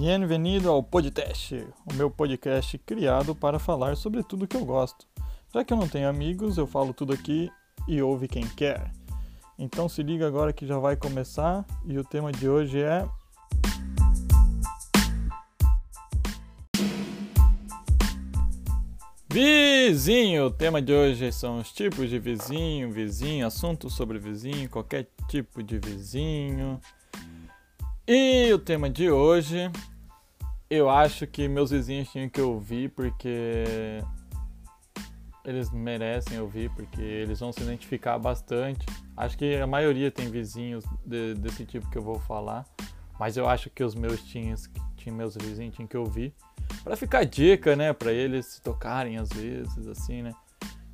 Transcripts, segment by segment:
Bem-vindo ao Podcast, o meu podcast criado para falar sobre tudo que eu gosto. Já que eu não tenho amigos, eu falo tudo aqui e ouve quem quer. Então se liga agora que já vai começar e o tema de hoje é Vizinho! O tema de hoje são os tipos de vizinho, vizinho, assuntos sobre vizinho, qualquer tipo de vizinho. E o tema de hoje, eu acho que meus vizinhos tinham que ouvir porque eles merecem ouvir, porque eles vão se identificar bastante. Acho que a maioria tem vizinhos de, desse tipo que eu vou falar, mas eu acho que os meus tinham, tinha, meus vizinhos tinham que ouvir para ficar dica, né, para eles se tocarem às vezes, assim, né?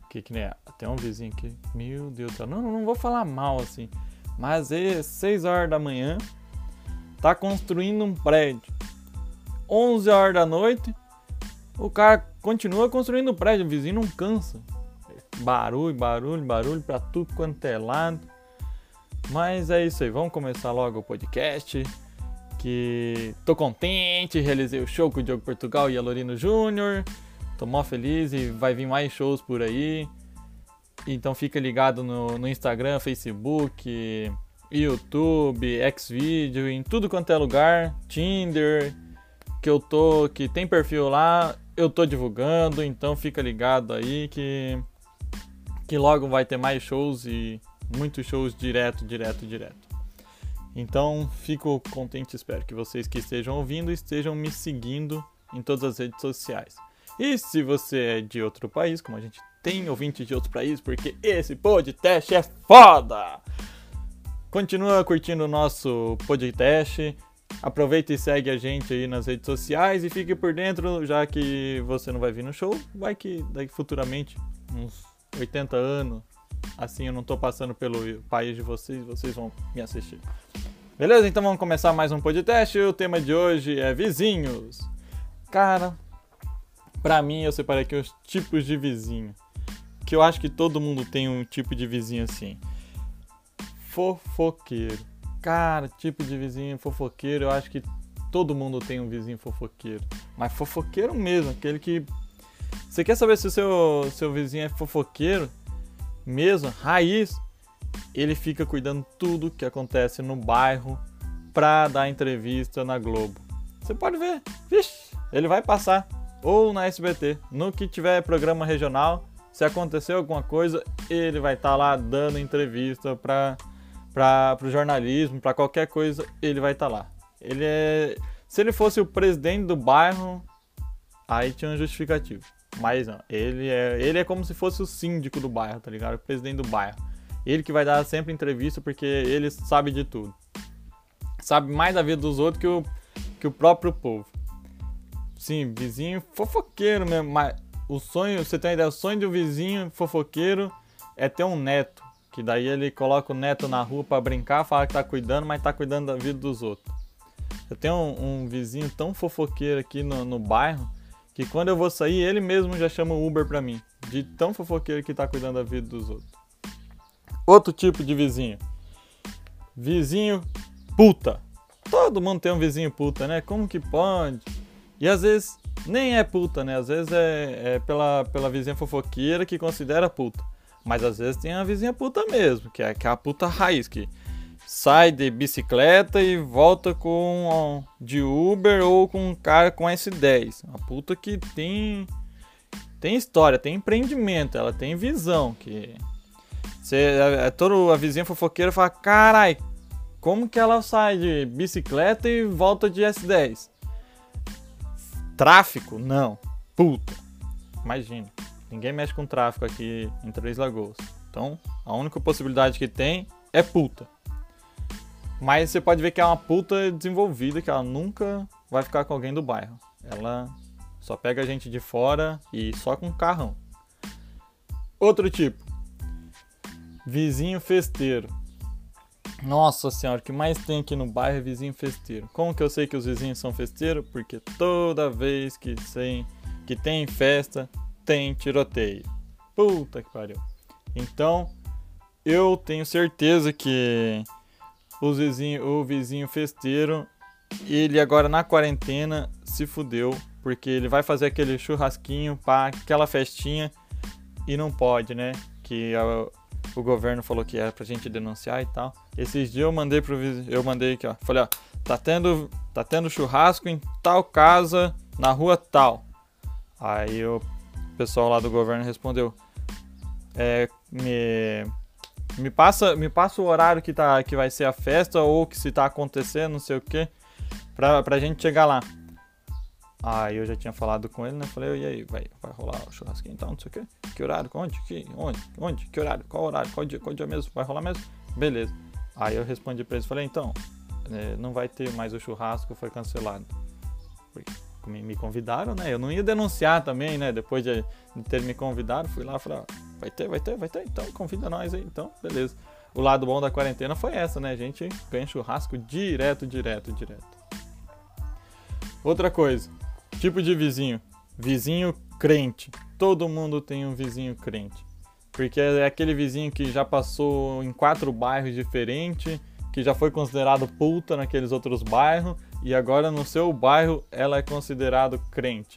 Que, que né, tem um vizinho que, meu Deus, não, não vou falar mal assim, mas é 6 horas da manhã tá construindo um prédio. 11 horas da noite, o cara continua construindo o prédio, o vizinho não cansa. Barulho, barulho, barulho pra tudo quanto é lado. Mas é isso aí, vamos começar logo o podcast. Que tô contente, realizei o show com o Diogo Portugal e a Lorino Júnior. Tô mó feliz e vai vir mais shows por aí. Então fica ligado no, no Instagram, Facebook, YouTube, Xvideo, em tudo quanto é lugar, Tinder, que eu tô, que tem perfil lá, eu tô divulgando, então fica ligado aí que que logo vai ter mais shows e muitos shows direto, direto, direto. Então, fico contente, espero que vocês que estejam ouvindo estejam me seguindo em todas as redes sociais. E se você é de outro país, como a gente tem ouvintes de outros países, porque esse podcast é foda! Continua curtindo o nosso podcast. Aproveita e segue a gente aí nas redes sociais e fique por dentro, já que você não vai vir no show. Vai que daqui futuramente, uns 80 anos, assim eu não tô passando pelo país de vocês, vocês vão me assistir. Beleza? Então vamos começar mais um podcast. O tema de hoje é vizinhos. Cara, pra mim eu separei aqui os tipos de vizinho. Que eu acho que todo mundo tem um tipo de vizinho assim fofoqueiro. Cara, tipo de vizinho fofoqueiro, eu acho que todo mundo tem um vizinho fofoqueiro. Mas fofoqueiro mesmo, aquele que. Você quer saber se o seu, seu vizinho é fofoqueiro? Mesmo, raiz, ele fica cuidando tudo que acontece no bairro pra dar entrevista na Globo. Você pode ver, vixe, ele vai passar. Ou na SBT, no que tiver programa regional, se acontecer alguma coisa, ele vai estar tá lá dando entrevista pra para o jornalismo, para qualquer coisa, ele vai estar tá lá. Ele é, se ele fosse o presidente do bairro, aí tinha um justificativo. Mas não, ele é, ele é como se fosse o síndico do bairro, tá ligado? O presidente do bairro. Ele que vai dar sempre entrevista porque ele sabe de tudo. Sabe mais da vida dos outros que o, que o próprio povo. Sim, vizinho fofoqueiro mesmo. Mas o sonho, você tem uma ideia, o sonho um vizinho fofoqueiro é ter um neto. Que daí ele coloca o neto na rua para brincar, fala que tá cuidando, mas tá cuidando da vida dos outros. Eu tenho um, um vizinho tão fofoqueiro aqui no, no, bairro que quando eu vou sair, ele mesmo já chama o Uber pra mim. De tão fofoqueiro que tá cuidando da vida dos outros. Outro tipo de vizinho. Vizinho puta. Todo mundo tem um vizinho puta, né? Como que pode? E às vezes nem é puta, né? Às vezes é, é pela, pela vizinha fofoqueira que considera puta. Mas às vezes tem a vizinha puta mesmo, que é aquela puta raiz, que sai de bicicleta e volta com de Uber ou com um cara com S10. Uma puta que tem tem história, tem empreendimento, ela tem visão, que você é, é toda a vizinha fofoqueira fala: "Carai, como que ela sai de bicicleta e volta de S10?" Tráfico? Não. Puta. Imagina. Ninguém mexe com tráfico aqui em Três Lagoas. Então, a única possibilidade que tem é puta. Mas você pode ver que é uma puta desenvolvida, que ela nunca vai ficar com alguém do bairro. Ela só pega a gente de fora e só com carrão. Outro tipo. Vizinho festeiro. Nossa senhora, o que mais tem aqui no bairro é vizinho festeiro. Como que eu sei que os vizinhos são festeiros? Porque toda vez que tem, que tem festa, tem tiroteio. Puta que pariu. Então, eu tenho certeza que o vizinho, o vizinho festeiro ele agora na quarentena se fudeu, porque ele vai fazer aquele churrasquinho para aquela festinha e não pode, né? Que a, o governo falou que era pra gente denunciar e tal. Esses dias eu mandei pro eu mandei aqui, ó. Falei, ó, tá tendo tá tendo churrasco em tal casa, na rua tal. Aí pessoal lá do governo respondeu: é, me me passa, me passa o horário que, tá, que vai ser a festa ou que se tá acontecendo, não sei o que, pra, pra gente chegar lá. Aí eu já tinha falado com ele, né? Falei, e aí, vai, vai rolar o churrasquinho então, não sei o que. Que horário? Onde? Que, onde? Onde? Que horário? Qual horário? Qual dia? Qual dia mesmo? Vai rolar mesmo? Beleza. Aí eu respondi pra eles, falei, então, é, não vai ter mais o churrasco, foi cancelado. Me convidaram, né? Eu não ia denunciar também, né? Depois de, ter me convidado, fui lá e falei, ó, vai ter, vai ter, vai ter, então convida nós aí, então, beleza. O lado bom da quarentena foi essa, né? A gente ganha churrasco direto, direto, direto. Outra coisa, tipo de vizinho. Vizinho crente. Todo mundo tem um vizinho crente. Porque é aquele vizinho que já passou em quatro bairros diferentes, que já foi considerado puta naqueles outros bairros e agora no seu bairro ela é considerado crente.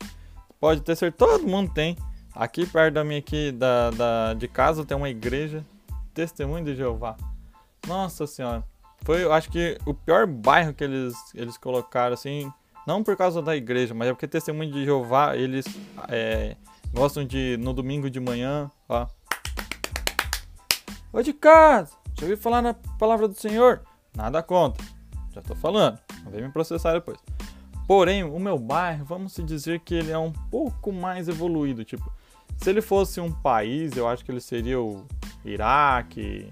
Pode ter certeza, todo mundo tem. Aqui perto da minha aqui, da, da, de casa tem uma igreja, Testemunho de Jeová. Nossa senhora, foi, eu acho que o pior bairro que eles, eles colocaram assim, não por causa da igreja, mas é porque Testemunho de Jeová, eles é, gostam de, no domingo de manhã, ó. Oi de casa, já ouviu falar na palavra do Senhor? Nada contra, já tô falando. Não vem me processar depois. Porém, o meu bairro, vamos se dizer que ele é um pouco mais evoluído. Tipo, se ele fosse um país, eu acho que ele seria o Iraque,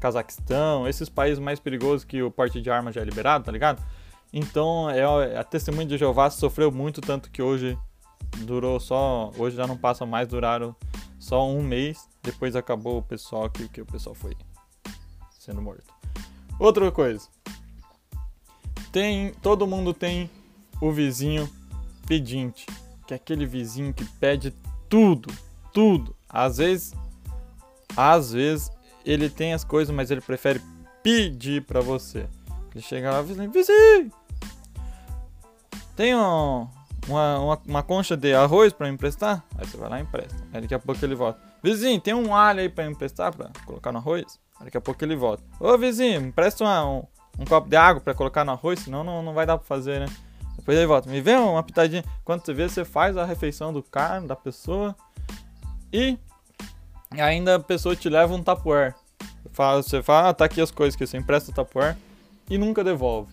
Cazaquistão, esses países mais perigosos que o porte de armas já é liberado, tá ligado? Então, é, a testemunha de Jeová sofreu muito, tanto que hoje durou só. Hoje já não passa mais, duraram só um mês. Depois acabou o pessoal que, que o pessoal foi sendo morto. Outra coisa tem, todo mundo tem o vizinho pedinte, que é aquele vizinho que pede tudo, tudo. Às vezes, às vezes ele tem as coisas, mas ele prefere pedir para você. Ele chega lá, vizinho, vizinho, tem um, uma, uma, uma, concha de arroz para emprestar? Aí você vai lá e empresta. Aí daqui a pouco ele volta. Vizinho, tem um alho aí para emprestar para colocar no arroz? Daqui a pouco ele volta. Ô vizinho, empresta uma, um, um copo de água para colocar no arroz, senão não, não vai dar para fazer, né? Depois ele volta, me vê uma pitadinha. Quando você vê, você faz a refeição do cara, da pessoa e ainda a pessoa te leva um tapuer. Você fala, ah, tá aqui as coisas que você empresta o tapuer e nunca devolve.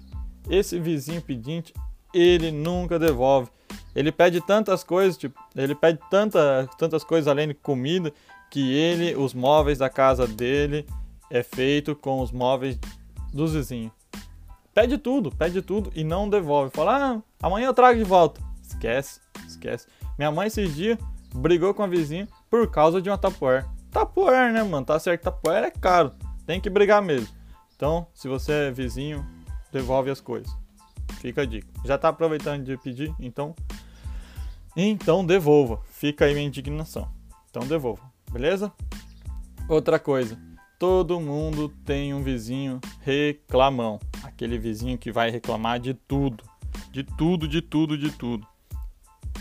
Esse vizinho pedinte, ele nunca devolve. Ele pede tantas coisas, tipo, ele pede tanta, tantas coisas além de comida, que ele, os móveis da casa dele é feito com os móveis dos vizinhos. Pede tudo, pede tudo e não devolve. Fala, ah, amanhã eu trago de volta. Esquece, esquece. Minha mãe esses dias brigou com a vizinha por causa de uma tapoer. Tapoer, né, mano? Tá certo, tapoer é caro. Tem que brigar mesmo. Então, se você é vizinho, devolve as coisas. Fica a dica. Já tá aproveitando de pedir? Então, então devolva. Fica aí minha indignação. Então devolva, beleza? Outra coisa, Todo mundo tem um vizinho reclamão. Aquele vizinho que vai reclamar de tudo. De tudo, de tudo, de tudo.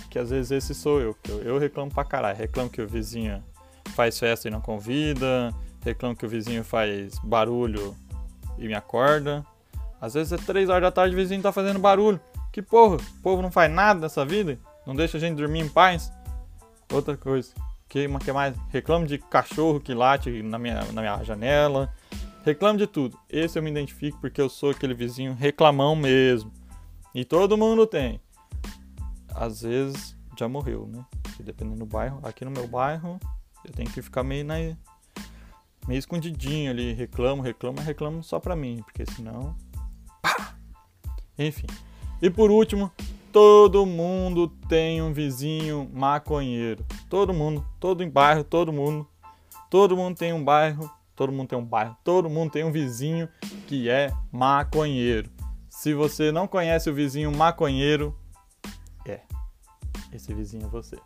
Que às vezes esse sou eu. Eu reclamo pra caralho. Reclamo que o vizinho faz festa e não convida. Reclamo que o vizinho faz barulho e me acorda. Às vezes é 3 horas da tarde o vizinho tá fazendo barulho. Que porra, o povo não faz nada nessa vida? Não deixa a gente dormir em paz? Outra coisa, que, que mais? Reclamo de cachorro que late na minha, na minha janela. Reclamo de tudo. Esse eu me identifico porque eu sou aquele vizinho reclamão mesmo. E todo mundo tem. Às vezes já morreu, né? Porque dependendo do bairro. Aqui no meu bairro, eu tenho que ficar meio na. meio escondidinho ali. Reclamo, reclamo, reclamo só pra mim. Porque senão. Pá! Enfim. E por último, todo mundo tem um vizinho maconheiro. Todo mundo, todo em bairro, todo mundo. Todo mundo tem um bairro, todo mundo tem um bairro, todo mundo tem um vizinho que é maconheiro. Se você não conhece o vizinho maconheiro, é. Esse vizinho é você.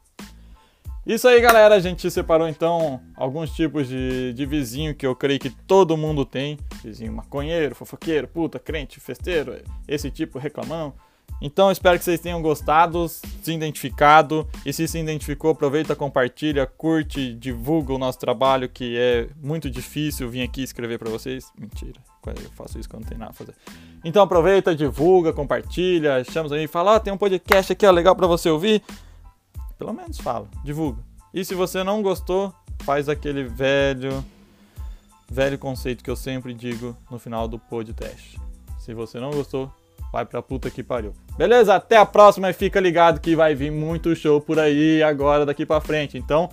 Isso aí, galera. A gente separou então alguns tipos de, de vizinho que eu creio que todo mundo tem: vizinho maconheiro, fofoqueiro, puta, crente, festeiro, esse tipo reclamão. Então espero que vocês tenham gostado, se identificado. E se se identificou, aproveita, compartilha, curte, divulga o nosso trabalho, que é muito difícil vir aqui escrever para vocês. Mentira, eu faço isso quando tem nada a fazer. Então aproveita, divulga, compartilha, chama aí, fala, oh, tem um podcast aqui, ó, legal para você ouvir. Pelo menos fala, divulga. E se você não gostou, faz aquele velho velho conceito que eu sempre digo no final do podcast. Se você não gostou, vai pra puta que pariu. Beleza? Até a próxima e fica ligado que vai vir muito show por aí agora daqui pra frente. Então,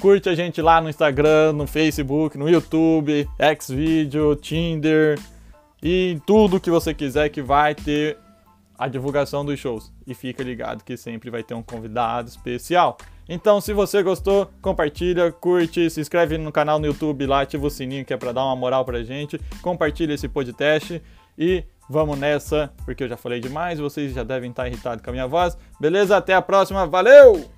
curte a gente lá no Instagram, no Facebook, no YouTube, Xvideo, Tinder e tudo que você quiser que vai ter a divulgação dos shows. E fica ligado que sempre vai ter um convidado especial. Então, se você gostou, compartilha, curte, se inscreve no canal no YouTube lá, ativa o sininho que é para dar uma moral pra gente. Compartilha esse podcast e vamos nessa, porque eu já falei demais, vocês já devem estar irritados com a minha voz. Beleza? Até a próxima. Valeu!